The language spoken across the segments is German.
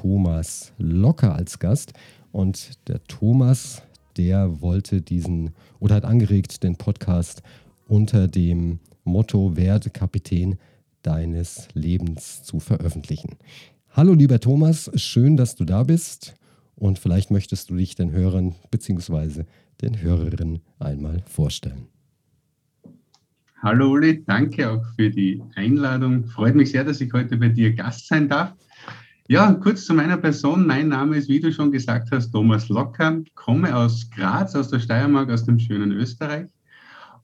Thomas Locker als Gast und der Thomas, der wollte diesen oder hat angeregt, den Podcast unter dem Motto Werde Kapitän deines Lebens zu veröffentlichen. Hallo lieber Thomas, schön, dass du da bist und vielleicht möchtest du dich den Hörern bzw. den Hörerinnen einmal vorstellen. Hallo Uli, danke auch für die Einladung. Freut mich sehr, dass ich heute bei dir Gast sein darf. Ja, kurz zu meiner Person. Mein Name ist, wie du schon gesagt hast, Thomas Locker, komme aus Graz, aus der Steiermark, aus dem schönen Österreich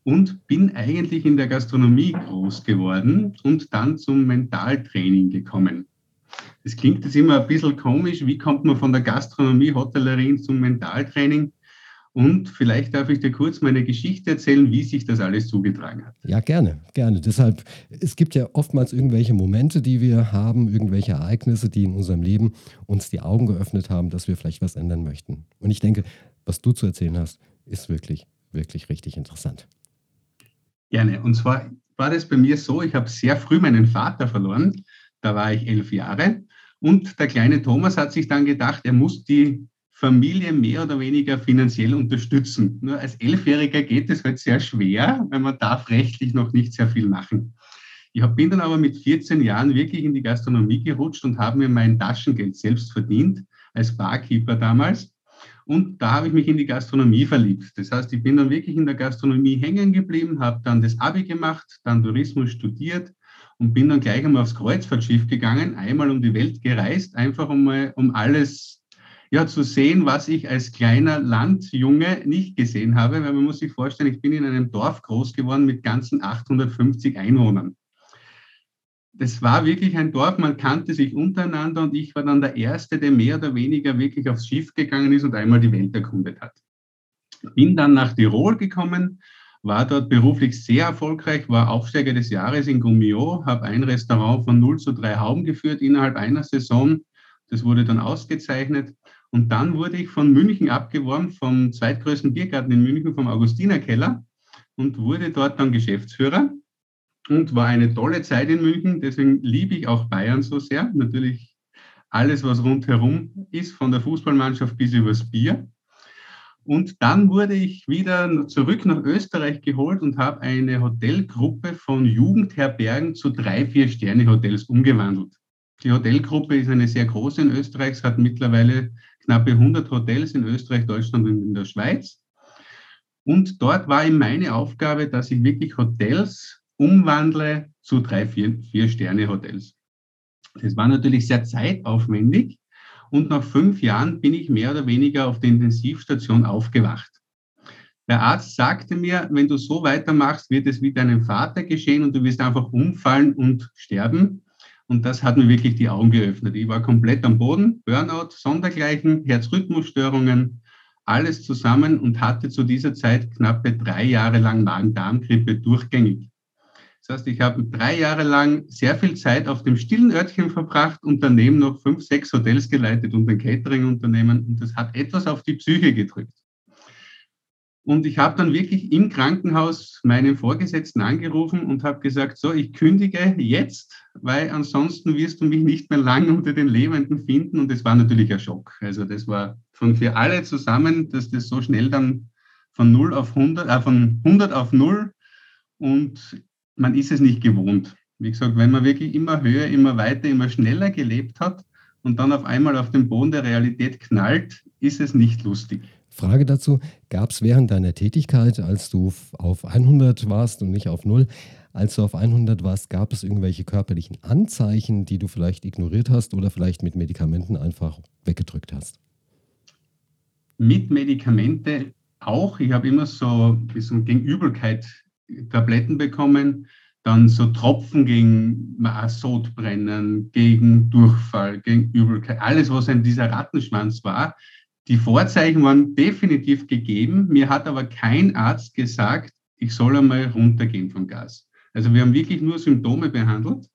und bin eigentlich in der Gastronomie groß geworden und dann zum Mentaltraining gekommen. Das klingt jetzt immer ein bisschen komisch. Wie kommt man von der Gastronomie, Hotellerie zum Mentaltraining? Und vielleicht darf ich dir kurz meine Geschichte erzählen, wie sich das alles zugetragen hat. Ja, gerne, gerne. Deshalb, es gibt ja oftmals irgendwelche Momente, die wir haben, irgendwelche Ereignisse, die in unserem Leben uns die Augen geöffnet haben, dass wir vielleicht was ändern möchten. Und ich denke, was du zu erzählen hast, ist wirklich, wirklich richtig interessant. Gerne. Und zwar war das bei mir so, ich habe sehr früh meinen Vater verloren. Da war ich elf Jahre. Und der kleine Thomas hat sich dann gedacht, er muss die Familie mehr oder weniger finanziell unterstützen. Nur als Elfjähriger geht es halt sehr schwer, weil man darf rechtlich noch nicht sehr viel machen. Ich bin dann aber mit 14 Jahren wirklich in die Gastronomie gerutscht und habe mir mein Taschengeld selbst verdient, als Barkeeper damals. Und da habe ich mich in die Gastronomie verliebt. Das heißt, ich bin dann wirklich in der Gastronomie hängen geblieben, habe dann das Abi gemacht, dann Tourismus studiert und bin dann gleich einmal aufs Kreuzfahrtschiff gegangen, einmal um die Welt gereist, einfach um, um alles ja, zu sehen, was ich als kleiner Landjunge nicht gesehen habe, weil man muss sich vorstellen, ich bin in einem Dorf groß geworden mit ganzen 850 Einwohnern. Das war wirklich ein Dorf, man kannte sich untereinander und ich war dann der Erste, der mehr oder weniger wirklich aufs Schiff gegangen ist und einmal die Welt erkundet hat. Bin dann nach Tirol gekommen, war dort beruflich sehr erfolgreich, war Aufsteiger des Jahres in Gummio, habe ein Restaurant von 0 zu 3 Hauben geführt innerhalb einer Saison. Das wurde dann ausgezeichnet. Und dann wurde ich von München abgeworben, vom zweitgrößten Biergarten in München, vom Augustinerkeller und wurde dort dann Geschäftsführer und war eine tolle Zeit in München. Deswegen liebe ich auch Bayern so sehr. Natürlich alles, was rundherum ist, von der Fußballmannschaft bis übers Bier. Und dann wurde ich wieder zurück nach Österreich geholt und habe eine Hotelgruppe von Jugendherbergen zu drei, vier Sterne-Hotels umgewandelt. Die Hotelgruppe ist eine sehr große in Österreich. Es hat mittlerweile knappe 100 Hotels in Österreich, Deutschland und in der Schweiz. Und dort war eben meine Aufgabe, dass ich wirklich Hotels umwandle zu drei, vier, vier Sterne-Hotels. Das war natürlich sehr zeitaufwendig. Und nach fünf Jahren bin ich mehr oder weniger auf der Intensivstation aufgewacht. Der Arzt sagte mir, wenn du so weitermachst, wird es wie deinem Vater geschehen und du wirst einfach umfallen und sterben. Und das hat mir wirklich die Augen geöffnet. Ich war komplett am Boden, Burnout, Sondergleichen, Herzrhythmusstörungen, alles zusammen und hatte zu dieser Zeit knappe drei Jahre lang Magen-Darm-Grippe durchgängig. Das heißt, ich habe drei Jahre lang sehr viel Zeit auf dem stillen Örtchen verbracht und daneben noch fünf, sechs Hotels geleitet und ein Catering-Unternehmen. Und das hat etwas auf die Psyche gedrückt. Und ich habe dann wirklich im Krankenhaus meinen Vorgesetzten angerufen und habe gesagt, so, ich kündige jetzt, weil ansonsten wirst du mich nicht mehr lange unter den Lebenden finden. Und das war natürlich ein Schock. Also das war von für alle zusammen, dass das so schnell dann von 0 auf 100, äh, von 100 auf 0 und man ist es nicht gewohnt. Wie gesagt, wenn man wirklich immer höher, immer weiter, immer schneller gelebt hat und dann auf einmal auf den Boden der Realität knallt, ist es nicht lustig. Frage dazu, gab es während deiner Tätigkeit, als du auf 100 warst und nicht auf 0, als du auf 100 warst, gab es irgendwelche körperlichen Anzeichen, die du vielleicht ignoriert hast oder vielleicht mit Medikamenten einfach weggedrückt hast? Mit Medikamente auch. Ich habe immer so, so gegen Übelkeit Tabletten bekommen. dann so Tropfen gegen Sodbrennen, gegen Durchfall, gegen Übelkeit, alles, was in dieser Rattenschwanz war. Die Vorzeichen waren definitiv gegeben. Mir hat aber kein Arzt gesagt, ich soll einmal runtergehen vom Gas. Also wir haben wirklich nur Symptome behandelt.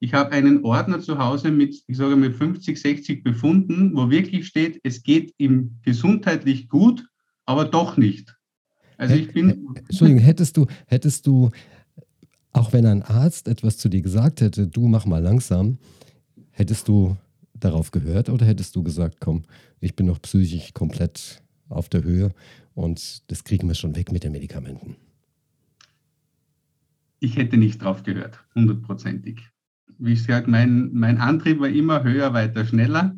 Ich habe einen Ordner zu Hause mit, ich sage mit 50, 60 Befunden, wo wirklich steht, es geht ihm gesundheitlich gut, aber doch nicht. Also ich bin. Entschuldigung, hättest du, hättest du auch wenn ein Arzt etwas zu dir gesagt hätte, du mach mal langsam, hättest du darauf gehört oder hättest du gesagt, komm, ich bin noch psychisch komplett auf der Höhe und das kriegen wir schon weg mit den Medikamenten? Ich hätte nicht drauf gehört, hundertprozentig. Wie ich sage, mein, mein Antrieb war immer höher, weiter, schneller.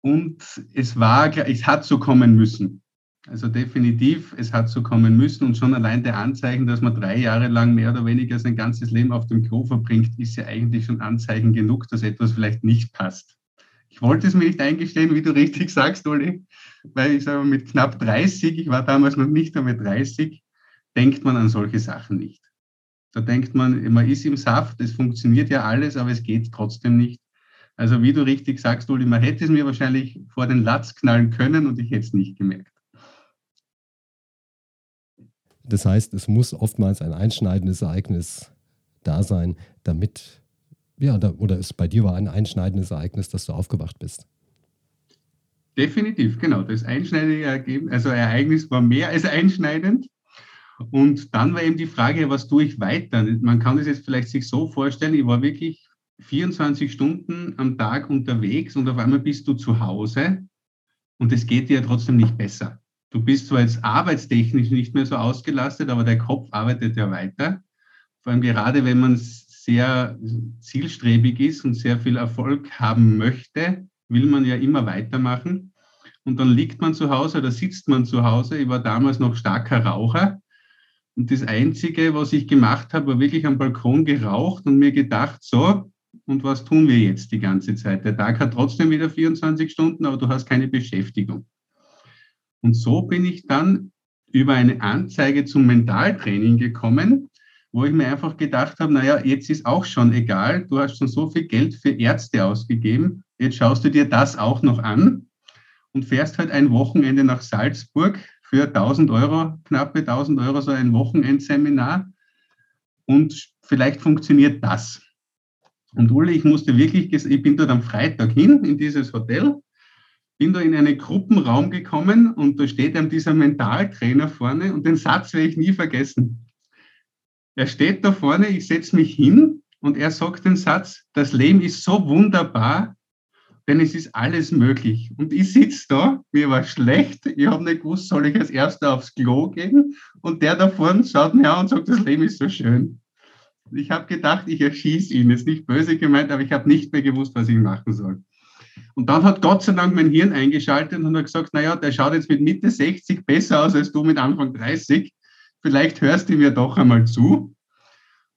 Und es war, es hat so kommen müssen. Also definitiv, es hat so kommen müssen und schon allein der Anzeichen, dass man drei Jahre lang mehr oder weniger sein ganzes Leben auf dem Klo verbringt, ist ja eigentlich schon Anzeichen genug, dass etwas vielleicht nicht passt. Ich wollte es mir nicht eingestehen, wie du richtig sagst, Uli, weil ich sage, mit knapp 30, ich war damals noch nicht einmal 30, denkt man an solche Sachen nicht. Da denkt man, man ist im Saft, es funktioniert ja alles, aber es geht trotzdem nicht. Also wie du richtig sagst, Uli, man hätte es mir wahrscheinlich vor den Latz knallen können und ich hätte es nicht gemerkt. Das heißt, es muss oftmals ein einschneidendes Ereignis da sein, damit, ja, da, oder es bei dir war ein einschneidendes Ereignis, dass du aufgewacht bist. Definitiv, genau. Das einschneidende Ergebnis, also Ereignis war mehr als einschneidend. Und dann war eben die Frage, was tue ich weiter? Man kann das jetzt vielleicht sich so vorstellen, ich war wirklich 24 Stunden am Tag unterwegs und auf einmal bist du zu Hause und es geht dir trotzdem nicht besser. Du bist zwar jetzt arbeitstechnisch nicht mehr so ausgelastet, aber der Kopf arbeitet ja weiter. Vor allem gerade, wenn man sehr zielstrebig ist und sehr viel Erfolg haben möchte, will man ja immer weitermachen. Und dann liegt man zu Hause oder sitzt man zu Hause. Ich war damals noch starker Raucher. Und das Einzige, was ich gemacht habe, war wirklich am Balkon geraucht und mir gedacht, so, und was tun wir jetzt die ganze Zeit? Der Tag hat trotzdem wieder 24 Stunden, aber du hast keine Beschäftigung. Und so bin ich dann über eine Anzeige zum Mentaltraining gekommen, wo ich mir einfach gedacht habe, naja, jetzt ist auch schon egal, du hast schon so viel Geld für Ärzte ausgegeben, jetzt schaust du dir das auch noch an und fährst halt ein Wochenende nach Salzburg für 1000 Euro, knappe 1000 Euro, so ein Wochenendseminar und vielleicht funktioniert das. Und Uli, ich musste wirklich, ich bin dort am Freitag hin in dieses Hotel bin da in einen Gruppenraum gekommen und da steht dann dieser Mentaltrainer vorne und den Satz werde ich nie vergessen. Er steht da vorne, ich setze mich hin und er sagt den Satz, das Leben ist so wunderbar, denn es ist alles möglich. Und ich sitze da, mir war schlecht, ich habe nicht gewusst, soll ich als Erster aufs Klo gehen? Und der da vorne schaut mir an und sagt, das Leben ist so schön. Ich habe gedacht, ich erschieße ihn. Ist nicht böse gemeint, aber ich habe nicht mehr gewusst, was ich machen soll. Und dann hat Gott sei Dank mein Hirn eingeschaltet und hat gesagt, naja, der schaut jetzt mit Mitte 60 besser aus als du mit Anfang 30. Vielleicht hörst du mir doch einmal zu.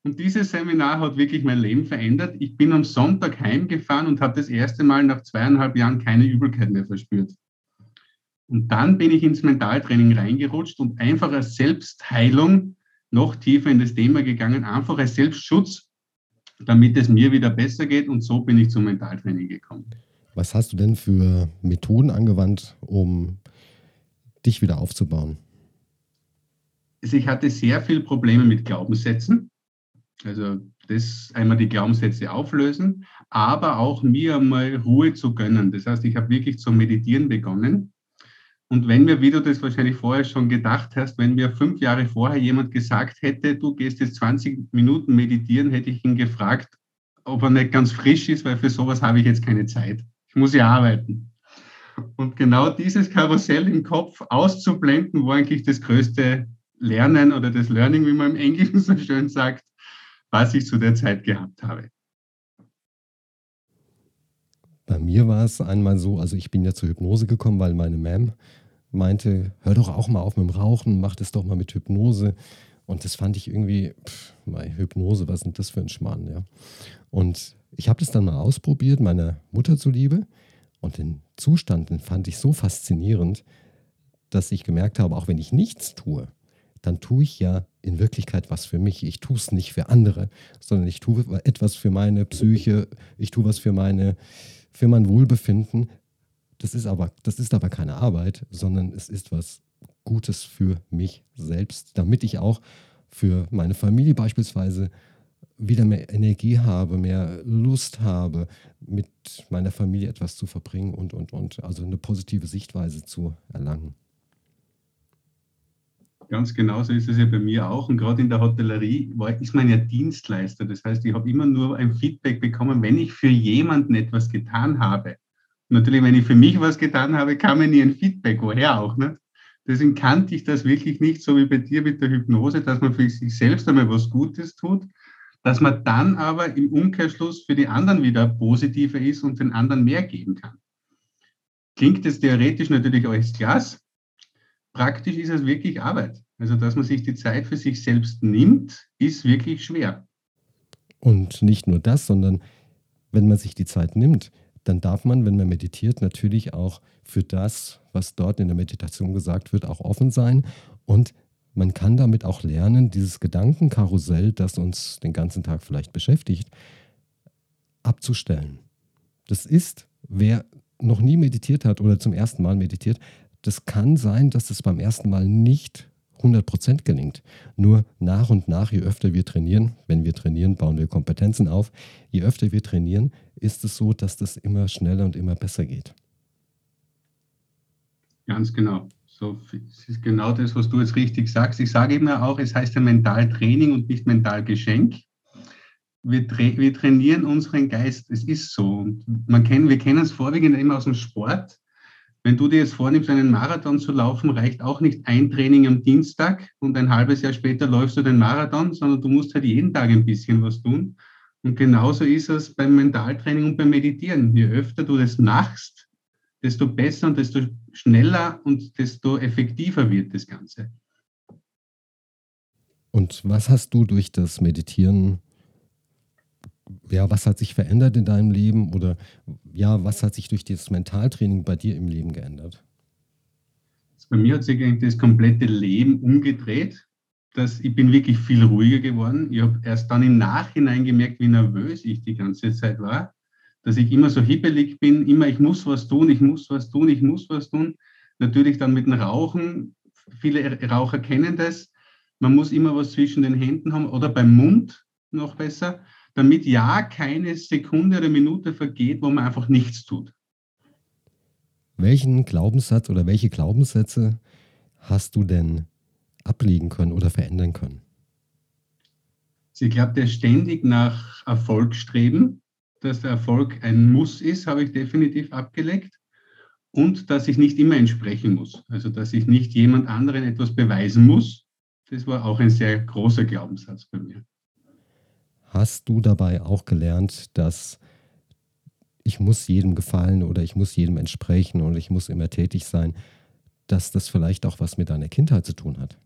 Und dieses Seminar hat wirklich mein Leben verändert. Ich bin am Sonntag heimgefahren und habe das erste Mal nach zweieinhalb Jahren keine Übelkeit mehr verspürt. Und dann bin ich ins Mentaltraining reingerutscht und einfach als Selbstheilung noch tiefer in das Thema gegangen, einfach als Selbstschutz, damit es mir wieder besser geht. Und so bin ich zum Mentaltraining gekommen. Was hast du denn für Methoden angewandt, um dich wieder aufzubauen? Also ich hatte sehr viele Probleme mit Glaubenssätzen. Also das einmal die Glaubenssätze auflösen, aber auch mir einmal Ruhe zu gönnen. Das heißt, ich habe wirklich zu meditieren begonnen. Und wenn mir, wie du das wahrscheinlich vorher schon gedacht hast, wenn mir fünf Jahre vorher jemand gesagt hätte, du gehst jetzt 20 Minuten meditieren, hätte ich ihn gefragt, ob er nicht ganz frisch ist, weil für sowas habe ich jetzt keine Zeit ich muss ja arbeiten. Und genau dieses Karussell im Kopf auszublenden, war eigentlich das größte Lernen oder das Learning, wie man im Englischen so schön sagt, was ich zu der Zeit gehabt habe. Bei mir war es einmal so, also ich bin ja zur Hypnose gekommen, weil meine Ma'am meinte, hör doch auch mal auf mit dem Rauchen, mach das doch mal mit Hypnose. Und das fand ich irgendwie, pff, meine Hypnose, was denn das für ein Schmarrn, ja. Und ich habe das dann mal ausprobiert, meiner Mutter zuliebe. Und den Zustand den fand ich so faszinierend, dass ich gemerkt habe, auch wenn ich nichts tue, dann tue ich ja in Wirklichkeit was für mich. Ich tue es nicht für andere, sondern ich tue etwas für meine Psyche, ich tue was für, meine, für mein Wohlbefinden. Das ist, aber, das ist aber keine Arbeit, sondern es ist was Gutes für mich selbst, damit ich auch für meine Familie beispielsweise wieder mehr Energie habe, mehr Lust habe, mit meiner Familie etwas zu verbringen und, und, und, also eine positive Sichtweise zu erlangen. Ganz genauso ist es ja bei mir auch. Und gerade in der Hotellerie war, ist man ja Dienstleister. Das heißt, ich habe immer nur ein Feedback bekommen, wenn ich für jemanden etwas getan habe. Und natürlich, wenn ich für mich was getan habe, kam mir nie ein Feedback, woher auch. Ne? Deswegen kannte ich das wirklich nicht, so wie bei dir mit der Hypnose, dass man für sich selbst einmal was Gutes tut, dass man dann aber im Umkehrschluss für die anderen wieder positiver ist und den anderen mehr geben kann. Klingt es theoretisch natürlich alles Glas, praktisch ist es wirklich Arbeit. Also, dass man sich die Zeit für sich selbst nimmt, ist wirklich schwer. Und nicht nur das, sondern wenn man sich die Zeit nimmt, dann darf man, wenn man meditiert, natürlich auch für das, was dort in der Meditation gesagt wird, auch offen sein. Und man kann damit auch lernen, dieses Gedankenkarussell, das uns den ganzen Tag vielleicht beschäftigt, abzustellen. Das ist, wer noch nie meditiert hat oder zum ersten Mal meditiert, das kann sein, dass es beim ersten Mal nicht 100% gelingt. Nur nach und nach, je öfter wir trainieren, wenn wir trainieren, bauen wir Kompetenzen auf, je öfter wir trainieren, ist es so, dass das immer schneller und immer besser geht. Ganz genau. So, es ist genau das, was du jetzt richtig sagst. Ich sage eben auch, es heißt ja Mentaltraining und nicht Mentalgeschenk. Wir, tra wir trainieren unseren Geist. Es ist so. Und man kennt, wir kennen es vorwiegend immer aus dem Sport wenn du dir jetzt vornimmst, einen Marathon zu laufen, reicht auch nicht ein Training am Dienstag und ein halbes Jahr später läufst du den Marathon, sondern du musst halt jeden Tag ein bisschen was tun. Und genauso ist es beim Mentaltraining und beim Meditieren. Je öfter du das machst, desto besser und desto schneller und desto effektiver wird das Ganze. Und was hast du durch das Meditieren ja, was hat sich verändert in deinem Leben oder ja, was hat sich durch dieses Mentaltraining bei dir im Leben geändert? Bei mir hat sich eigentlich das komplette Leben umgedreht. Das, ich bin wirklich viel ruhiger geworden. Ich habe erst dann im Nachhinein gemerkt, wie nervös ich die ganze Zeit war, dass ich immer so hibbelig bin, immer ich muss was tun, ich muss was tun, ich muss was tun. Natürlich dann mit dem Rauchen. Viele Raucher kennen das. Man muss immer was zwischen den Händen haben oder beim Mund noch besser damit ja keine Sekunde oder Minute vergeht, wo man einfach nichts tut. Welchen Glaubenssatz oder welche Glaubenssätze hast du denn ablegen können oder verändern können? Ich glaube, der ständig nach Erfolg streben, dass der Erfolg ein Muss ist, habe ich definitiv abgelegt. Und dass ich nicht immer entsprechen muss. Also, dass ich nicht jemand anderen etwas beweisen muss. Das war auch ein sehr großer Glaubenssatz bei mir. Hast du dabei auch gelernt, dass ich muss jedem gefallen oder ich muss jedem entsprechen und ich muss immer tätig sein, dass das vielleicht auch was mit deiner Kindheit zu tun hat?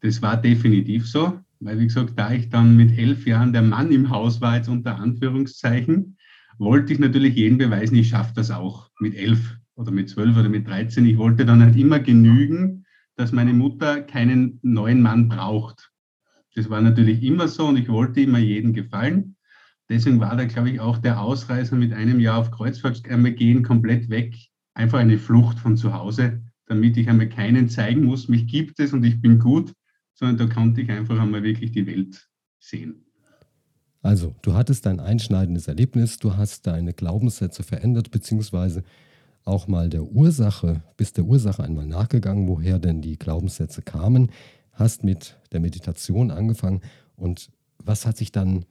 Das war definitiv so, weil wie gesagt, da ich dann mit elf Jahren der Mann im Haus war, jetzt unter Anführungszeichen, wollte ich natürlich jedem beweisen, ich schaffe das auch mit elf oder mit zwölf oder mit dreizehn. Ich wollte dann halt immer genügen, dass meine Mutter keinen neuen Mann braucht. Das war natürlich immer so und ich wollte immer jedem gefallen. Deswegen war da, glaube ich, auch der Ausreißer mit einem Jahr auf Kreuzfahrt einmal gehen komplett weg. Einfach eine Flucht von zu Hause, damit ich einmal keinen zeigen muss, mich gibt es und ich bin gut, sondern da konnte ich einfach einmal wirklich die Welt sehen. Also, du hattest ein einschneidendes Erlebnis, du hast deine Glaubenssätze verändert, beziehungsweise auch mal der Ursache, bist der Ursache einmal nachgegangen, woher denn die Glaubenssätze kamen hast mit der Meditation angefangen und was hat sich dann,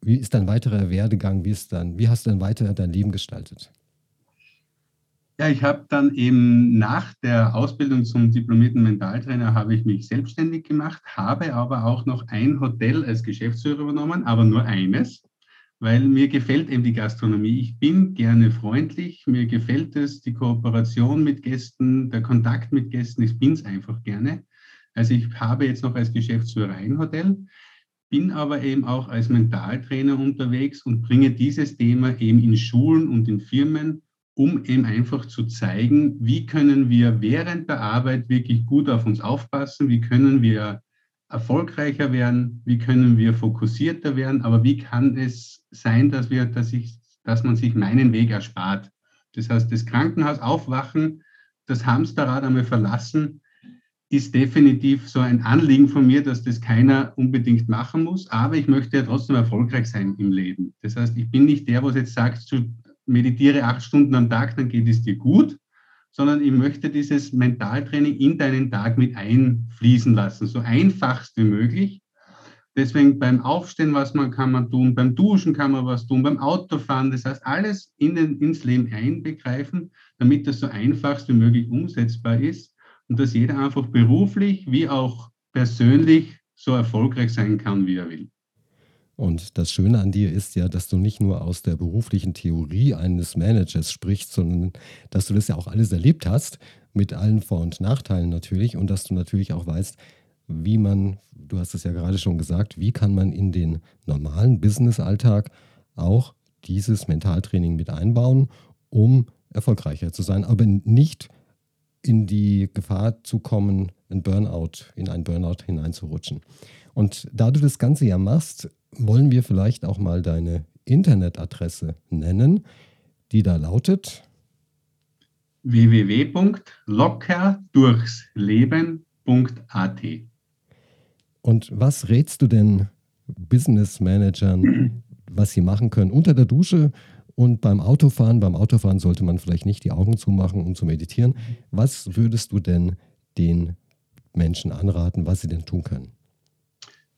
wie ist dein weiterer Werdegang, wie, ist dann, wie hast du dann weiter dein Leben gestaltet? Ja, ich habe dann eben nach der Ausbildung zum diplomierten Mentaltrainer habe ich mich selbstständig gemacht, habe aber auch noch ein Hotel als Geschäftsführer übernommen, aber nur eines, weil mir gefällt eben die Gastronomie. Ich bin gerne freundlich, mir gefällt es, die Kooperation mit Gästen, der Kontakt mit Gästen, ich bin es einfach gerne. Also ich habe jetzt noch als Geschäftsführer ein Hotel, bin aber eben auch als Mentaltrainer unterwegs und bringe dieses Thema eben in Schulen und in Firmen um eben einfach zu zeigen, wie können wir während der Arbeit wirklich gut auf uns aufpassen, wie können wir erfolgreicher werden, wie können wir fokussierter werden, aber wie kann es sein, dass, wir, dass, ich, dass man sich meinen Weg erspart. Das heißt, das Krankenhaus aufwachen, das Hamsterrad einmal verlassen, ist definitiv so ein Anliegen von mir, dass das keiner unbedingt machen muss, aber ich möchte ja trotzdem erfolgreich sein im Leben. Das heißt, ich bin nicht der, was jetzt sagt, meditiere acht Stunden am Tag, dann geht es dir gut, sondern ich möchte dieses Mentaltraining in deinen Tag mit einfließen lassen, so einfachst wie möglich. Deswegen beim Aufstehen, was man kann man tun, beim Duschen kann man was tun, beim Autofahren, das heißt alles in den, ins Leben einbegreifen, damit das so einfachst wie möglich umsetzbar ist und dass jeder einfach beruflich wie auch persönlich so erfolgreich sein kann, wie er will. Und das Schöne an dir ist ja, dass du nicht nur aus der beruflichen Theorie eines Managers sprichst, sondern dass du das ja auch alles erlebt hast, mit allen Vor- und Nachteilen natürlich, und dass du natürlich auch weißt, wie man, du hast es ja gerade schon gesagt, wie kann man in den normalen Business-Alltag auch dieses Mentaltraining mit einbauen, um erfolgreicher zu sein, aber nicht in die Gefahr zu kommen, ein Burnout, in ein Burnout hineinzurutschen. Und da du das Ganze ja machst, wollen wir vielleicht auch mal deine Internetadresse nennen, die da lautet www.lockerdurchsleben.at. Und was rätst du denn Business Managern, was sie machen können unter der Dusche und beim Autofahren? Beim Autofahren sollte man vielleicht nicht die Augen zumachen, um zu meditieren. Was würdest du denn den Menschen anraten, was sie denn tun können?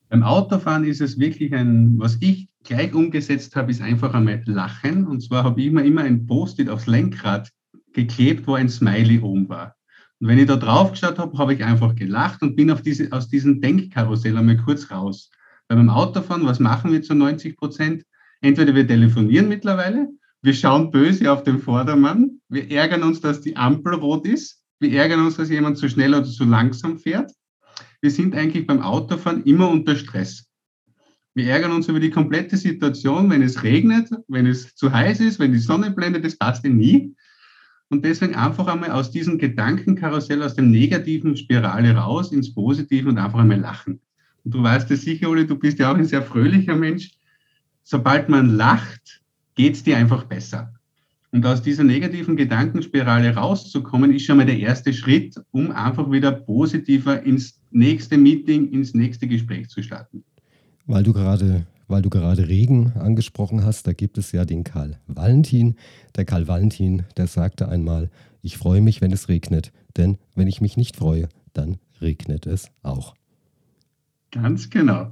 Beim Autofahren ist es wirklich ein, was ich gleich umgesetzt habe, ist einfach einmal Lachen. Und zwar habe ich immer, immer ein Post-it aufs Lenkrad geklebt, wo ein Smiley oben war. Und wenn ich da drauf geschaut habe, habe ich einfach gelacht und bin auf diese, aus diesem Denkkarussell einmal kurz raus. Weil beim Autofahren, was machen wir zu 90 Prozent? Entweder wir telefonieren mittlerweile, wir schauen böse auf den Vordermann, wir ärgern uns, dass die Ampel rot ist, wir ärgern uns, dass jemand zu schnell oder zu langsam fährt wir sind eigentlich beim Autofahren immer unter Stress. Wir ärgern uns über die komplette Situation, wenn es regnet, wenn es zu heiß ist, wenn die Sonne blendet, das passt ja nie. Und deswegen einfach einmal aus diesem Gedankenkarussell, aus dem negativen Spirale raus ins Positive und einfach einmal lachen. Und du weißt es sicher, Uli, du bist ja auch ein sehr fröhlicher Mensch. Sobald man lacht, geht es dir einfach besser. Und aus dieser negativen Gedankenspirale rauszukommen, ist schon mal der erste Schritt, um einfach wieder positiver ins nächste Meeting, ins nächste Gespräch zu starten. Weil du gerade, weil du gerade Regen angesprochen hast, da gibt es ja den Karl Valentin. Der Karl Valentin, der sagte einmal, ich freue mich, wenn es regnet, denn wenn ich mich nicht freue, dann regnet es auch. Ganz genau.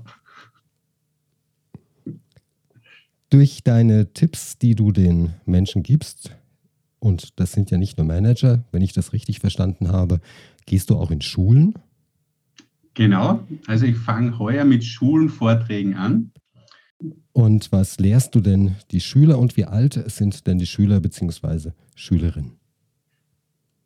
Durch deine Tipps, die du den Menschen gibst, und das sind ja nicht nur Manager, wenn ich das richtig verstanden habe, gehst du auch in Schulen? Genau, also ich fange heuer mit Schulenvorträgen an. Und was lehrst du denn die Schüler und wie alt sind denn die Schüler bzw. Schülerinnen?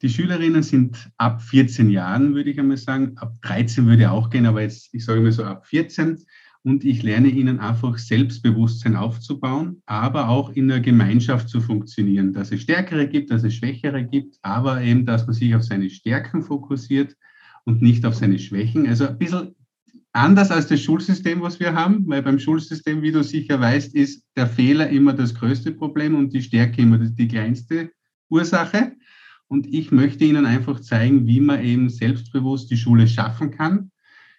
Die Schülerinnen sind ab 14 Jahren, würde ich einmal sagen. Ab 13 würde auch gehen, aber jetzt, ich sage mal so ab 14 und ich lerne ihnen einfach Selbstbewusstsein aufzubauen, aber auch in der Gemeinschaft zu funktionieren, dass es Stärkere gibt, dass es Schwächere gibt, aber eben, dass man sich auf seine Stärken fokussiert und nicht auf seine Schwächen. Also ein bisschen anders als das Schulsystem, was wir haben, weil beim Schulsystem, wie du sicher weißt, ist der Fehler immer das größte Problem und die Stärke immer die kleinste Ursache. Und ich möchte Ihnen einfach zeigen, wie man eben selbstbewusst die Schule schaffen kann,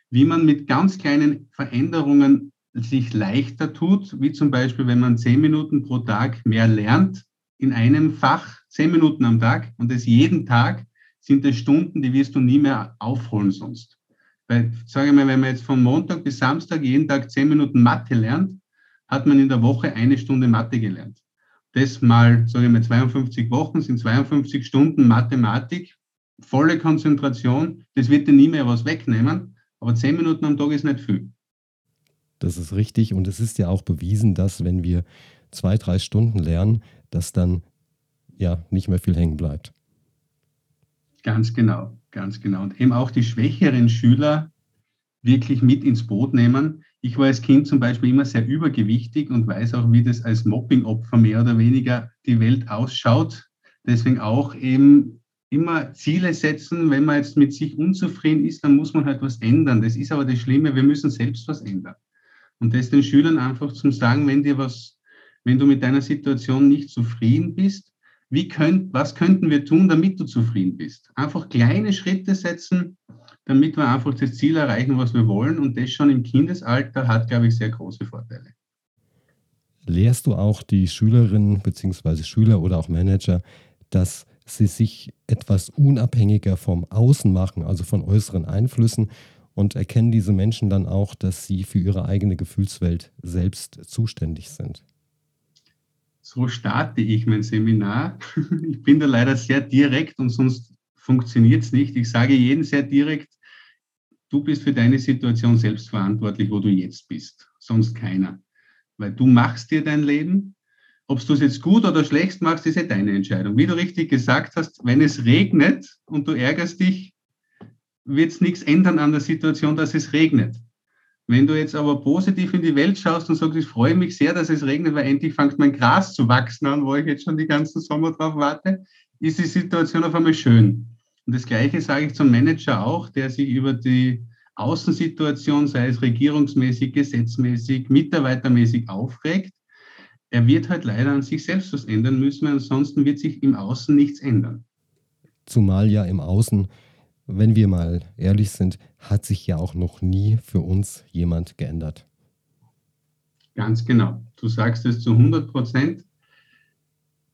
wie man mit ganz kleinen Veränderungen sich leichter tut, wie zum Beispiel, wenn man zehn Minuten pro Tag mehr lernt in einem Fach, zehn Minuten am Tag und es jeden Tag, sind es Stunden, die wirst du nie mehr aufholen sonst. Weil, sage ich mal, wenn man jetzt von Montag bis Samstag jeden Tag zehn Minuten Mathe lernt, hat man in der Woche eine Stunde Mathe gelernt. Das mal, sage ich mal, 52 Wochen sind 52 Stunden Mathematik, volle Konzentration. Das wird dir nie mehr was wegnehmen. Aber zehn Minuten am Tag ist nicht viel. Das ist richtig. Und es ist ja auch bewiesen, dass wenn wir zwei, drei Stunden lernen, dass dann ja nicht mehr viel hängen bleibt. Ganz genau, ganz genau. Und eben auch die schwächeren Schüler wirklich mit ins Boot nehmen. Ich war als Kind zum Beispiel immer sehr übergewichtig und weiß auch, wie das als Mobbing-Opfer mehr oder weniger die Welt ausschaut. deswegen auch eben immer Ziele setzen. Wenn man jetzt mit sich unzufrieden ist, dann muss man halt was ändern. Das ist aber das Schlimme, wir müssen selbst was ändern. Und das den Schülern einfach zum sagen, wenn dir was, wenn du mit deiner Situation nicht zufrieden bist, wie könnt, was könnten wir tun, damit du zufrieden bist? Einfach kleine Schritte setzen, damit wir einfach das Ziel erreichen, was wir wollen. Und das schon im Kindesalter hat, glaube ich, sehr große Vorteile. Lehrst du auch die Schülerinnen bzw. Schüler oder auch Manager, dass sie sich etwas unabhängiger vom Außen machen, also von äußeren Einflüssen und erkennen diese Menschen dann auch, dass sie für ihre eigene Gefühlswelt selbst zuständig sind? So starte ich mein Seminar. Ich bin da leider sehr direkt und sonst funktioniert es nicht. Ich sage jedem sehr direkt, du bist für deine Situation selbst verantwortlich, wo du jetzt bist, sonst keiner. Weil du machst dir dein Leben. Ob du es jetzt gut oder schlecht machst, ist ja deine Entscheidung. Wie du richtig gesagt hast, wenn es regnet und du ärgerst dich, wird es nichts ändern an der Situation, dass es regnet. Wenn du jetzt aber positiv in die Welt schaust und sagst, ich freue mich sehr, dass es regnet, weil endlich fängt mein Gras zu wachsen an, wo ich jetzt schon die ganzen Sommer drauf warte, ist die Situation auf einmal schön. Und das Gleiche sage ich zum Manager auch, der sich über die Außensituation, sei es regierungsmäßig, gesetzmäßig, mitarbeitermäßig aufregt. Er wird halt leider an sich selbst was ändern müssen, weil ansonsten wird sich im Außen nichts ändern. Zumal ja im Außen, wenn wir mal ehrlich sind, hat sich ja auch noch nie für uns jemand geändert. Ganz genau. Du sagst es zu 100 Prozent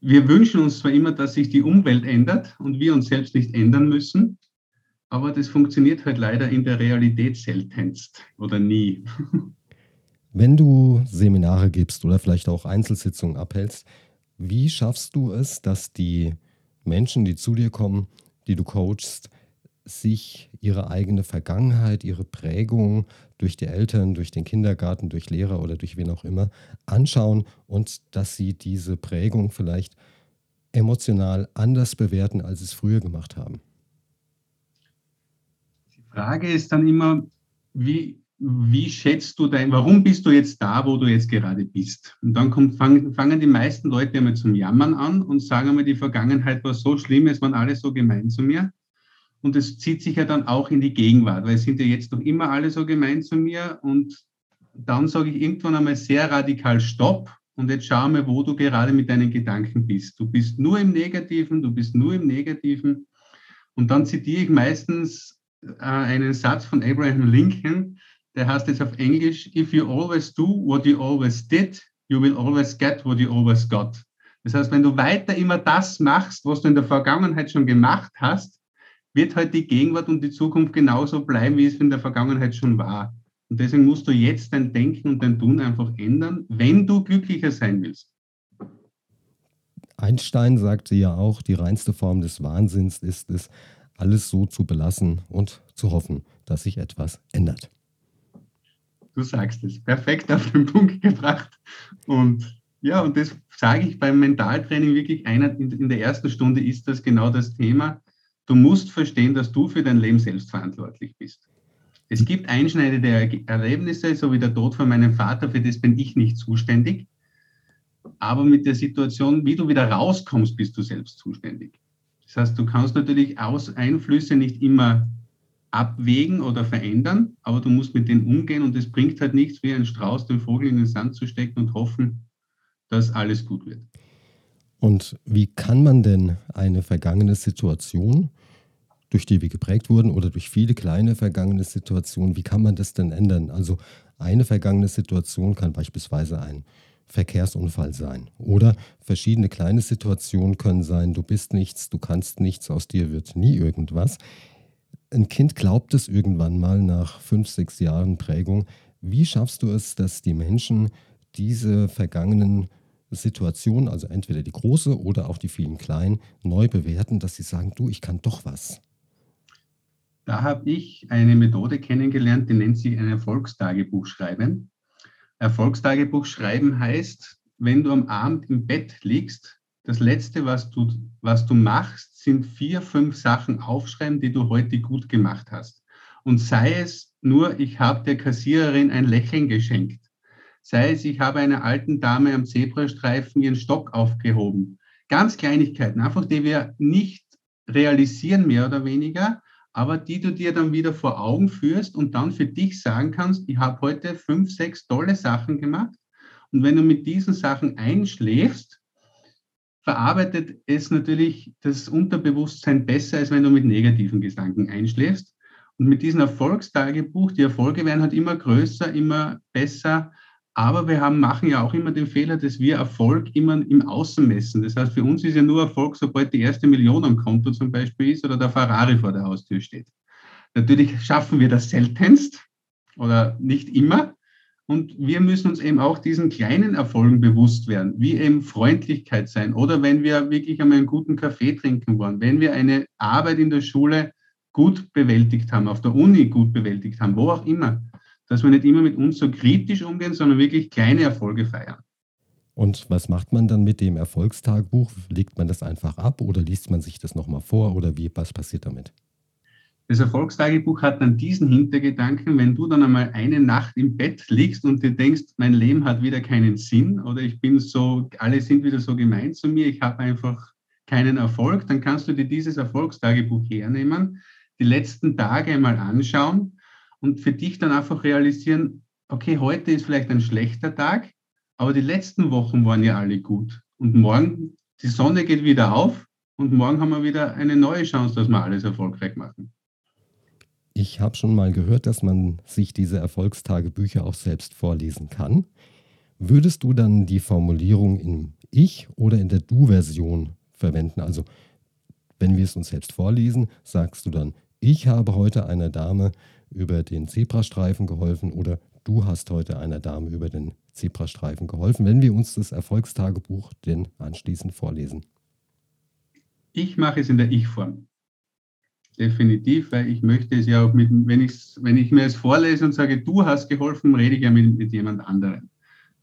wir wünschen uns zwar immer, dass sich die Umwelt ändert und wir uns selbst nicht ändern müssen, aber das funktioniert halt leider in der Realität seltenst oder nie. Wenn du Seminare gibst oder vielleicht auch Einzelsitzungen abhältst, wie schaffst du es, dass die Menschen, die zu dir kommen, die du coachst, sich ihre eigene Vergangenheit, ihre Prägung durch die Eltern, durch den Kindergarten, durch Lehrer oder durch wen auch immer anschauen und dass sie diese Prägung vielleicht emotional anders bewerten, als sie es früher gemacht haben. Die Frage ist dann immer, wie, wie schätzt du dein, warum bist du jetzt da, wo du jetzt gerade bist? Und dann kommt, fangen, fangen die meisten Leute einmal zum Jammern an und sagen einmal, die Vergangenheit war so schlimm, es waren alle so gemein zu mir. Und es zieht sich ja dann auch in die Gegenwart, weil es sind ja jetzt noch immer alle so gemein zu mir. Und dann sage ich irgendwann einmal sehr radikal Stopp. Und jetzt schau mal, wo du gerade mit deinen Gedanken bist. Du bist nur im Negativen, du bist nur im Negativen. Und dann zitiere ich meistens äh, einen Satz von Abraham Lincoln, der heißt jetzt auf Englisch, if you always do what you always did, you will always get what you always got. Das heißt, wenn du weiter immer das machst, was du in der Vergangenheit schon gemacht hast, wird halt die Gegenwart und die Zukunft genauso bleiben, wie es in der Vergangenheit schon war. Und deswegen musst du jetzt dein Denken und dein Tun einfach ändern, wenn du glücklicher sein willst. Einstein sagte ja auch, die reinste Form des Wahnsinns ist es, alles so zu belassen und zu hoffen, dass sich etwas ändert. Du sagst es, perfekt auf den Punkt gebracht. Und ja, und das sage ich beim Mentaltraining wirklich einer in der ersten Stunde ist das genau das Thema. Du musst verstehen, dass du für dein Leben selbst verantwortlich bist. Es gibt einschneidende Erlebnisse, so wie der Tod von meinem Vater, für das bin ich nicht zuständig. Aber mit der Situation, wie du wieder rauskommst, bist du selbst zuständig. Das heißt, du kannst natürlich Aus Einflüsse nicht immer abwägen oder verändern, aber du musst mit denen umgehen und es bringt halt nichts, wie ein Strauß den Vogel in den Sand zu stecken und hoffen, dass alles gut wird. Und wie kann man denn eine vergangene Situation, durch die wir geprägt wurden oder durch viele kleine vergangene Situationen, wie kann man das denn ändern? Also eine vergangene Situation kann beispielsweise ein Verkehrsunfall sein oder verschiedene kleine Situationen können sein, du bist nichts, du kannst nichts, aus dir wird nie irgendwas. Ein Kind glaubt es irgendwann mal nach fünf, sechs Jahren Prägung. Wie schaffst du es, dass die Menschen diese vergangenen Situation, also entweder die große oder auch die vielen kleinen, neu bewerten, dass sie sagen, du, ich kann doch was. Da habe ich eine Methode kennengelernt, die nennt sich ein Erfolgstagebuch schreiben. Erfolgstagebuch schreiben heißt, wenn du am Abend im Bett liegst, das Letzte, was du, was du machst, sind vier, fünf Sachen aufschreiben, die du heute gut gemacht hast. Und sei es nur, ich habe der Kassiererin ein Lächeln geschenkt Sei es, ich habe einer alten Dame am Zebrastreifen ihren Stock aufgehoben. ganz Kleinigkeiten, einfach die wir nicht realisieren, mehr oder weniger, aber die du dir dann wieder vor Augen führst und dann für dich sagen kannst, ich habe heute fünf, sechs tolle Sachen gemacht. Und wenn du mit diesen Sachen einschläfst, verarbeitet es natürlich das Unterbewusstsein besser, als wenn du mit negativen Gedanken einschläfst. Und mit diesem Erfolgstagebuch, die Erfolge werden halt immer größer, immer besser. Aber wir haben, machen ja auch immer den Fehler, dass wir Erfolg immer im Außen messen. Das heißt, für uns ist ja nur Erfolg, sobald die erste Million am Konto zum Beispiel ist oder der Ferrari vor der Haustür steht. Natürlich schaffen wir das seltenst oder nicht immer. Und wir müssen uns eben auch diesen kleinen Erfolgen bewusst werden, wie eben Freundlichkeit sein oder wenn wir wirklich einmal einen guten Kaffee trinken wollen, wenn wir eine Arbeit in der Schule gut bewältigt haben, auf der Uni gut bewältigt haben, wo auch immer, dass wir nicht immer mit uns so kritisch umgehen, sondern wirklich kleine Erfolge feiern. Und was macht man dann mit dem Erfolgstagebuch? Legt man das einfach ab oder liest man sich das nochmal vor oder wie, was passiert damit? Das Erfolgstagebuch hat dann diesen Hintergedanken, wenn du dann einmal eine Nacht im Bett liegst und dir denkst, mein Leben hat wieder keinen Sinn oder ich bin so, alle sind wieder so gemein zu mir, ich habe einfach keinen Erfolg, dann kannst du dir dieses Erfolgstagebuch hernehmen, die letzten Tage einmal anschauen und für dich dann einfach realisieren, okay, heute ist vielleicht ein schlechter Tag, aber die letzten Wochen waren ja alle gut. Und morgen, die Sonne geht wieder auf und morgen haben wir wieder eine neue Chance, dass wir alles erfolgreich machen. Ich habe schon mal gehört, dass man sich diese Erfolgstagebücher auch selbst vorlesen kann. Würdest du dann die Formulierung im Ich oder in der Du-Version verwenden? Also, wenn wir es uns selbst vorlesen, sagst du dann, ich habe heute einer Dame über den Zebrastreifen geholfen oder du hast heute einer Dame über den Zebrastreifen geholfen, wenn wir uns das Erfolgstagebuch denn anschließend vorlesen. Ich mache es in der Ich-Form. Definitiv, weil ich möchte es ja auch mit, wenn, ich, wenn ich mir es vorlese und sage, du hast geholfen, rede ich ja mit, mit jemand anderem.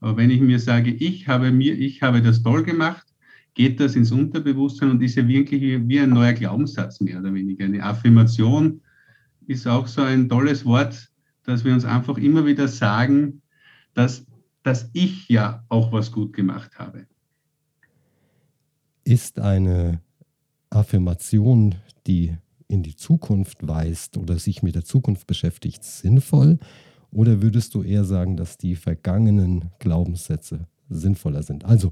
Aber wenn ich mir sage, ich habe mir, ich habe das toll gemacht, geht das ins Unterbewusstsein und ist ja wirklich wie ein neuer Glaubenssatz mehr oder weniger. Eine Affirmation ist auch so ein tolles Wort, dass wir uns einfach immer wieder sagen, dass, dass ich ja auch was gut gemacht habe. Ist eine Affirmation, die in die Zukunft weist oder sich mit der Zukunft beschäftigt, sinnvoll? Oder würdest du eher sagen, dass die vergangenen Glaubenssätze sinnvoller sind? Also,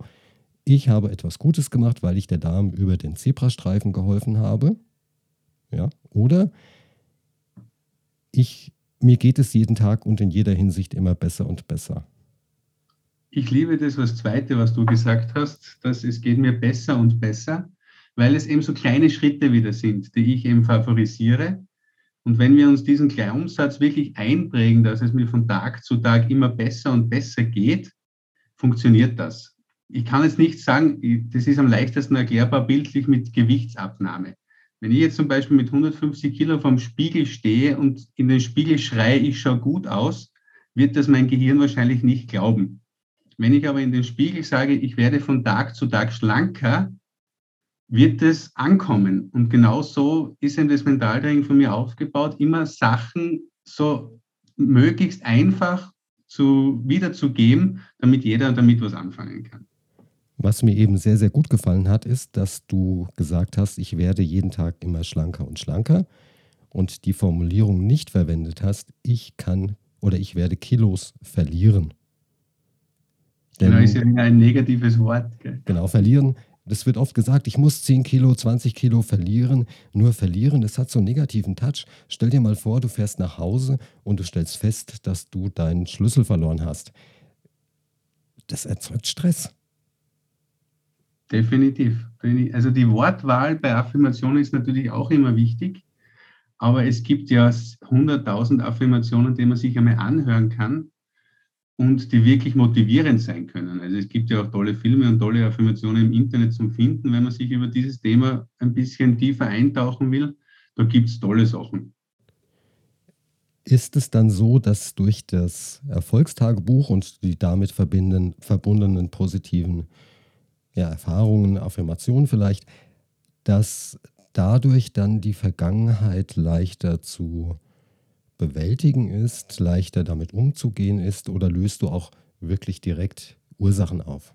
ich habe etwas Gutes gemacht, weil ich der Dame über den Zebrastreifen geholfen habe. Ja, oder ich, mir geht es jeden Tag und in jeder Hinsicht immer besser und besser. Ich liebe das, was zweite, was du gesagt hast, dass es geht mir besser und besser weil es eben so kleine Schritte wieder sind, die ich eben favorisiere. Und wenn wir uns diesen Glaubenssatz wirklich einprägen, dass es mir von Tag zu Tag immer besser und besser geht, funktioniert das. Ich kann jetzt nicht sagen, das ist am leichtesten erklärbar bildlich mit Gewichtsabnahme. Wenn ich jetzt zum Beispiel mit 150 Kilo vom Spiegel stehe und in den Spiegel schreie, ich schaue gut aus, wird das mein Gehirn wahrscheinlich nicht glauben. Wenn ich aber in den Spiegel sage, ich werde von Tag zu Tag schlanker, wird es ankommen. Und genau so ist eben das Mentaltraining von mir aufgebaut, immer Sachen so möglichst einfach zu, wiederzugeben, damit jeder damit was anfangen kann. Was mir eben sehr, sehr gut gefallen hat, ist, dass du gesagt hast, ich werde jeden Tag immer schlanker und schlanker und die Formulierung nicht verwendet hast, ich kann oder ich werde Kilos verlieren. Denn, genau, ist ja ein negatives Wort. Gell? Genau, verlieren das wird oft gesagt, ich muss 10 Kilo, 20 Kilo verlieren. Nur verlieren, das hat so einen negativen Touch. Stell dir mal vor, du fährst nach Hause und du stellst fest, dass du deinen Schlüssel verloren hast. Das erzeugt Stress. Definitiv. Also die Wortwahl bei Affirmationen ist natürlich auch immer wichtig. Aber es gibt ja 100.000 Affirmationen, die man sich einmal anhören kann und die wirklich motivierend sein können. Also es gibt ja auch tolle Filme und tolle Affirmationen im Internet zum Finden, wenn man sich über dieses Thema ein bisschen tiefer eintauchen will. Da gibt es tolle Sachen. Ist es dann so, dass durch das Erfolgstagebuch und die damit verbundenen positiven ja, Erfahrungen, Affirmationen vielleicht, dass dadurch dann die Vergangenheit leichter zu bewältigen ist, leichter damit umzugehen ist oder löst du auch wirklich direkt Ursachen auf?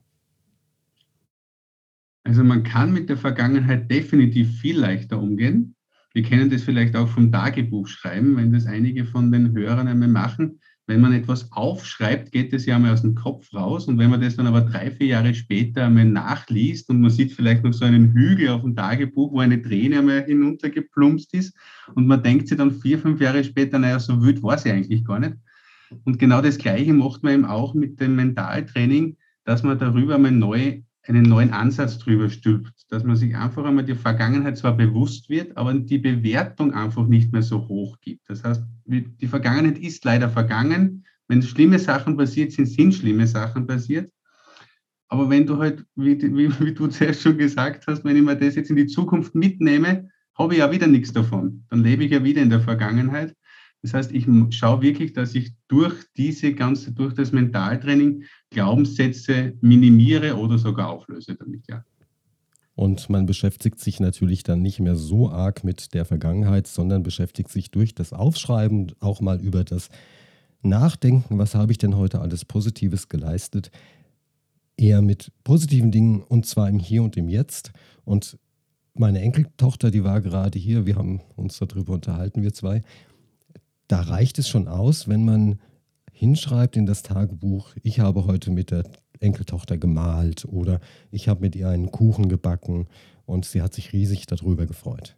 Also man kann mit der Vergangenheit definitiv viel leichter umgehen. Wir kennen das vielleicht auch vom Tagebuchschreiben, wenn das einige von den Hörern einmal machen. Wenn man etwas aufschreibt, geht es ja einmal aus dem Kopf raus. Und wenn man das dann aber drei, vier Jahre später einmal nachliest und man sieht vielleicht noch so einen Hügel auf dem Tagebuch, wo eine Träne einmal hinuntergeplumpst ist und man denkt sich dann vier, fünf Jahre später, naja, so wild war sie eigentlich gar nicht. Und genau das Gleiche macht man eben auch mit dem Mentaltraining, dass man darüber einmal neu einen neuen Ansatz drüber stülpt, dass man sich einfach einmal die Vergangenheit zwar bewusst wird, aber die Bewertung einfach nicht mehr so hoch gibt. Das heißt, die Vergangenheit ist leider vergangen. Wenn schlimme Sachen passiert sind, sind schlimme Sachen passiert. Aber wenn du halt, wie, wie, wie du zuerst schon gesagt hast, wenn ich mir das jetzt in die Zukunft mitnehme, habe ich ja wieder nichts davon. Dann lebe ich ja wieder in der Vergangenheit. Das heißt, ich schaue wirklich, dass ich durch diese ganze, durch das Mentaltraining Glaubenssätze minimiere oder sogar auflöse damit, ja. Und man beschäftigt sich natürlich dann nicht mehr so arg mit der Vergangenheit, sondern beschäftigt sich durch das Aufschreiben auch mal über das Nachdenken, was habe ich denn heute alles Positives geleistet, eher mit positiven Dingen und zwar im Hier und im Jetzt. Und meine Enkeltochter, die war gerade hier, wir haben uns darüber unterhalten, wir zwei, da reicht es schon aus, wenn man hinschreibt in das Tagebuch, ich habe heute mit der Enkeltochter gemalt oder ich habe mit ihr einen Kuchen gebacken und sie hat sich riesig darüber gefreut.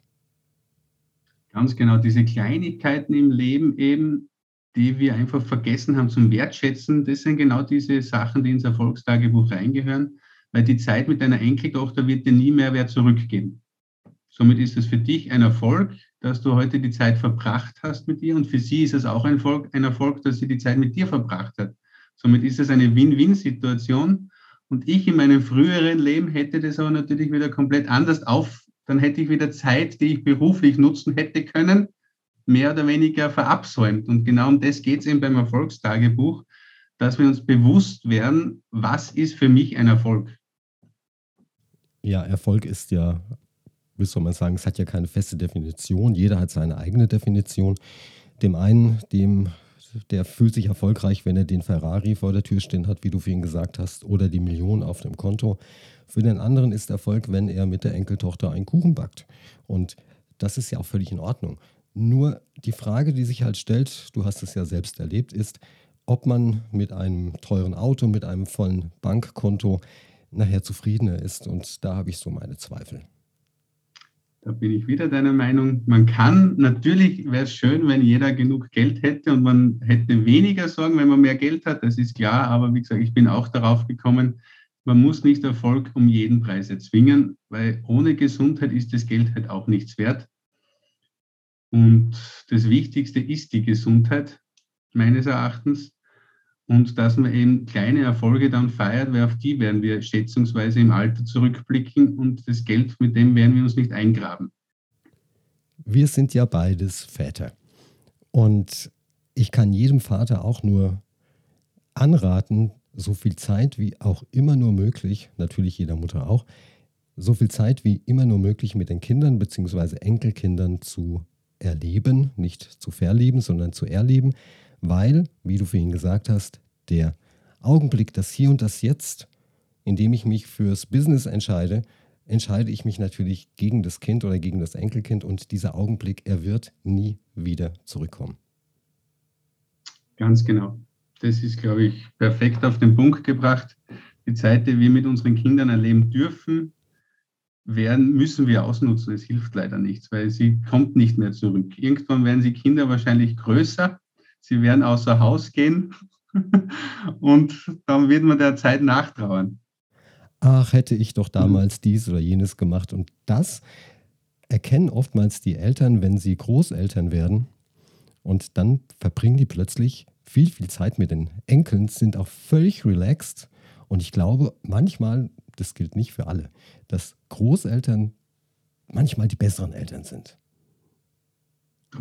Ganz genau, diese Kleinigkeiten im Leben eben, die wir einfach vergessen haben zum Wertschätzen, das sind genau diese Sachen, die ins Erfolgstagebuch reingehören, weil die Zeit mit deiner Enkeltochter wird dir nie mehr wer zurückgeben. Somit ist es für dich ein Erfolg, dass du heute die Zeit verbracht hast mit ihr und für sie ist es auch ein Erfolg, ein Erfolg, dass sie die Zeit mit dir verbracht hat. Somit ist es eine Win-Win-Situation und ich in meinem früheren Leben hätte das aber natürlich wieder komplett anders auf, dann hätte ich wieder Zeit, die ich beruflich nutzen hätte können, mehr oder weniger verabsäumt. Und genau um das geht es eben beim Erfolgstagebuch, dass wir uns bewusst werden, was ist für mich ein Erfolg. Ja, Erfolg ist ja wie soll man sagen, es hat ja keine feste Definition. Jeder hat seine eigene Definition. Dem einen, dem, der fühlt sich erfolgreich, wenn er den Ferrari vor der Tür stehen hat, wie du vorhin gesagt hast, oder die Millionen auf dem Konto. Für den anderen ist Erfolg, wenn er mit der Enkeltochter einen Kuchen backt. Und das ist ja auch völlig in Ordnung. Nur die Frage, die sich halt stellt, du hast es ja selbst erlebt, ist, ob man mit einem teuren Auto, mit einem vollen Bankkonto nachher zufriedener ist. Und da habe ich so meine Zweifel. Da bin ich wieder deiner Meinung. Man kann, natürlich wäre es schön, wenn jeder genug Geld hätte und man hätte weniger Sorgen, wenn man mehr Geld hat, das ist klar. Aber wie gesagt, ich bin auch darauf gekommen, man muss nicht Erfolg um jeden Preis erzwingen, weil ohne Gesundheit ist das Geld halt auch nichts wert. Und das Wichtigste ist die Gesundheit, meines Erachtens und dass man eben kleine Erfolge dann feiert, weil auf die werden wir schätzungsweise im Alter zurückblicken und das Geld, mit dem werden wir uns nicht eingraben. Wir sind ja beides Väter. Und ich kann jedem Vater auch nur anraten, so viel Zeit wie auch immer nur möglich, natürlich jeder Mutter auch, so viel Zeit wie immer nur möglich mit den Kindern bzw. Enkelkindern zu erleben, nicht zu verleben, sondern zu erleben, weil, wie du vorhin gesagt hast, der Augenblick, das Hier und das Jetzt, in dem ich mich fürs Business entscheide, entscheide ich mich natürlich gegen das Kind oder gegen das Enkelkind und dieser Augenblick, er wird nie wieder zurückkommen. Ganz genau. Das ist, glaube ich, perfekt auf den Punkt gebracht. Die Zeit, die wir mit unseren Kindern erleben dürfen, werden, müssen wir ausnutzen. Es hilft leider nichts, weil sie kommt nicht mehr zurück. Irgendwann werden sie Kinder wahrscheinlich größer sie werden außer Haus gehen und dann wird man der Zeit nachtrauern. Ach, hätte ich doch damals dies oder jenes gemacht. Und das erkennen oftmals die Eltern, wenn sie Großeltern werden. Und dann verbringen die plötzlich viel, viel Zeit mit den Enkeln, sind auch völlig relaxed. Und ich glaube, manchmal, das gilt nicht für alle, dass Großeltern manchmal die besseren Eltern sind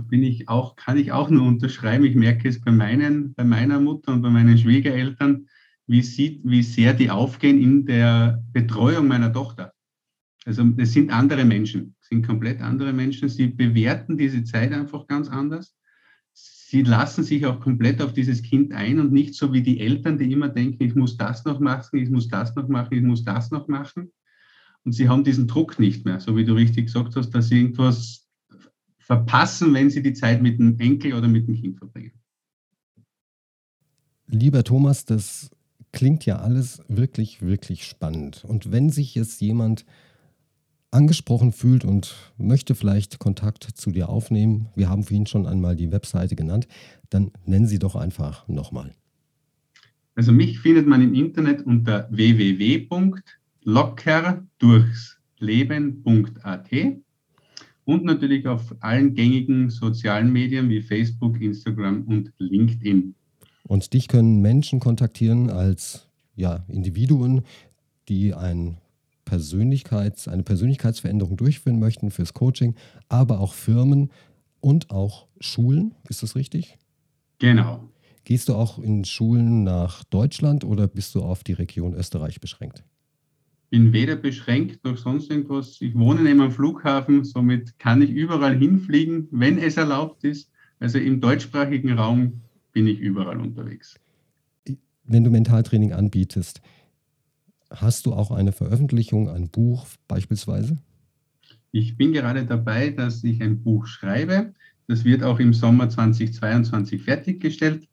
bin ich auch, kann ich auch nur unterschreiben. Ich merke es bei meinen, bei meiner Mutter und bei meinen Schwiegereltern, wie, sieht, wie sehr die aufgehen in der Betreuung meiner Tochter. Also es sind andere Menschen, sind komplett andere Menschen. Sie bewerten diese Zeit einfach ganz anders. Sie lassen sich auch komplett auf dieses Kind ein und nicht so wie die Eltern, die immer denken, ich muss das noch machen, ich muss das noch machen, ich muss das noch machen. und sie haben diesen Druck nicht mehr, so wie du richtig gesagt hast, dass sie irgendwas verpassen, wenn sie die Zeit mit dem Enkel oder mit dem Kind verbringen. Lieber Thomas, das klingt ja alles wirklich, wirklich spannend. Und wenn sich jetzt jemand angesprochen fühlt und möchte vielleicht Kontakt zu dir aufnehmen, wir haben vorhin schon einmal die Webseite genannt, dann nennen Sie doch einfach nochmal. Also mich findet man im Internet unter www.lockerdurchsleben.at und natürlich auf allen gängigen sozialen Medien wie Facebook, Instagram und LinkedIn. Und dich können Menschen kontaktieren als ja, Individuen, die ein Persönlichkeits-, eine Persönlichkeitsveränderung durchführen möchten fürs Coaching, aber auch Firmen und auch Schulen. Ist das richtig? Genau. Gehst du auch in Schulen nach Deutschland oder bist du auf die Region Österreich beschränkt? Bin weder beschränkt noch sonst irgendwas. Ich wohne neben einem Flughafen, somit kann ich überall hinfliegen, wenn es erlaubt ist. Also im deutschsprachigen Raum bin ich überall unterwegs. Wenn du Mentaltraining anbietest, hast du auch eine Veröffentlichung, ein Buch beispielsweise? Ich bin gerade dabei, dass ich ein Buch schreibe. Das wird auch im Sommer 2022 fertiggestellt.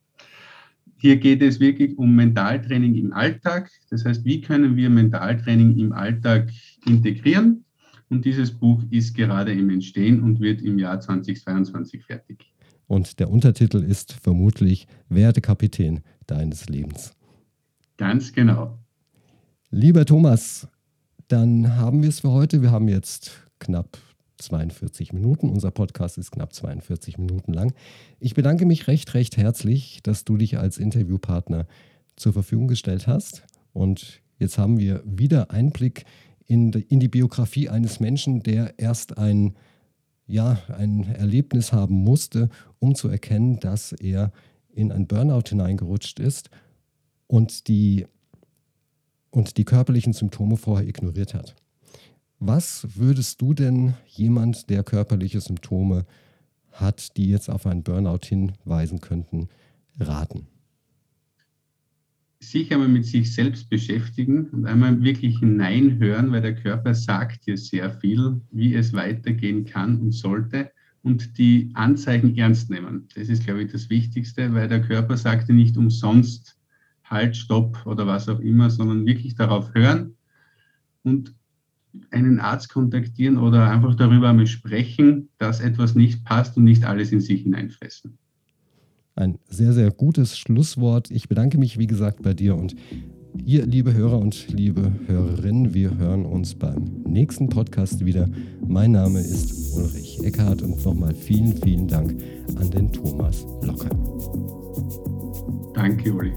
Hier geht es wirklich um Mentaltraining im Alltag. Das heißt, wie können wir Mentaltraining im Alltag integrieren? Und dieses Buch ist gerade im Entstehen und wird im Jahr 2022 fertig. Und der Untertitel ist vermutlich Werde Kapitän deines Lebens. Ganz genau. Lieber Thomas, dann haben wir es für heute. Wir haben jetzt knapp 42 Minuten. Unser Podcast ist knapp 42 Minuten lang. Ich bedanke mich recht, recht herzlich, dass du dich als Interviewpartner zur Verfügung gestellt hast. Und jetzt haben wir wieder Einblick in die, in die Biografie eines Menschen, der erst ein ja, ein Erlebnis haben musste, um zu erkennen, dass er in ein Burnout hineingerutscht ist und die, und die körperlichen Symptome vorher ignoriert hat. Was würdest du denn jemand, der körperliche Symptome hat, die jetzt auf einen Burnout hinweisen könnten, raten? sich einmal mit sich selbst beschäftigen und einmal wirklich hineinhören, weil der Körper sagt dir sehr viel, wie es weitergehen kann und sollte und die Anzeichen ernst nehmen. Das ist, glaube ich, das Wichtigste, weil der Körper sagt dir nicht umsonst Halt, Stopp oder was auch immer, sondern wirklich darauf hören und einen Arzt kontaktieren oder einfach darüber einmal sprechen, dass etwas nicht passt und nicht alles in sich hineinfressen ein sehr, sehr gutes Schlusswort. Ich bedanke mich, wie gesagt, bei dir und ihr, liebe Hörer und liebe Hörerinnen. Wir hören uns beim nächsten Podcast wieder. Mein Name ist Ulrich Eckhardt und nochmal vielen, vielen Dank an den Thomas Locker. Danke, Uli.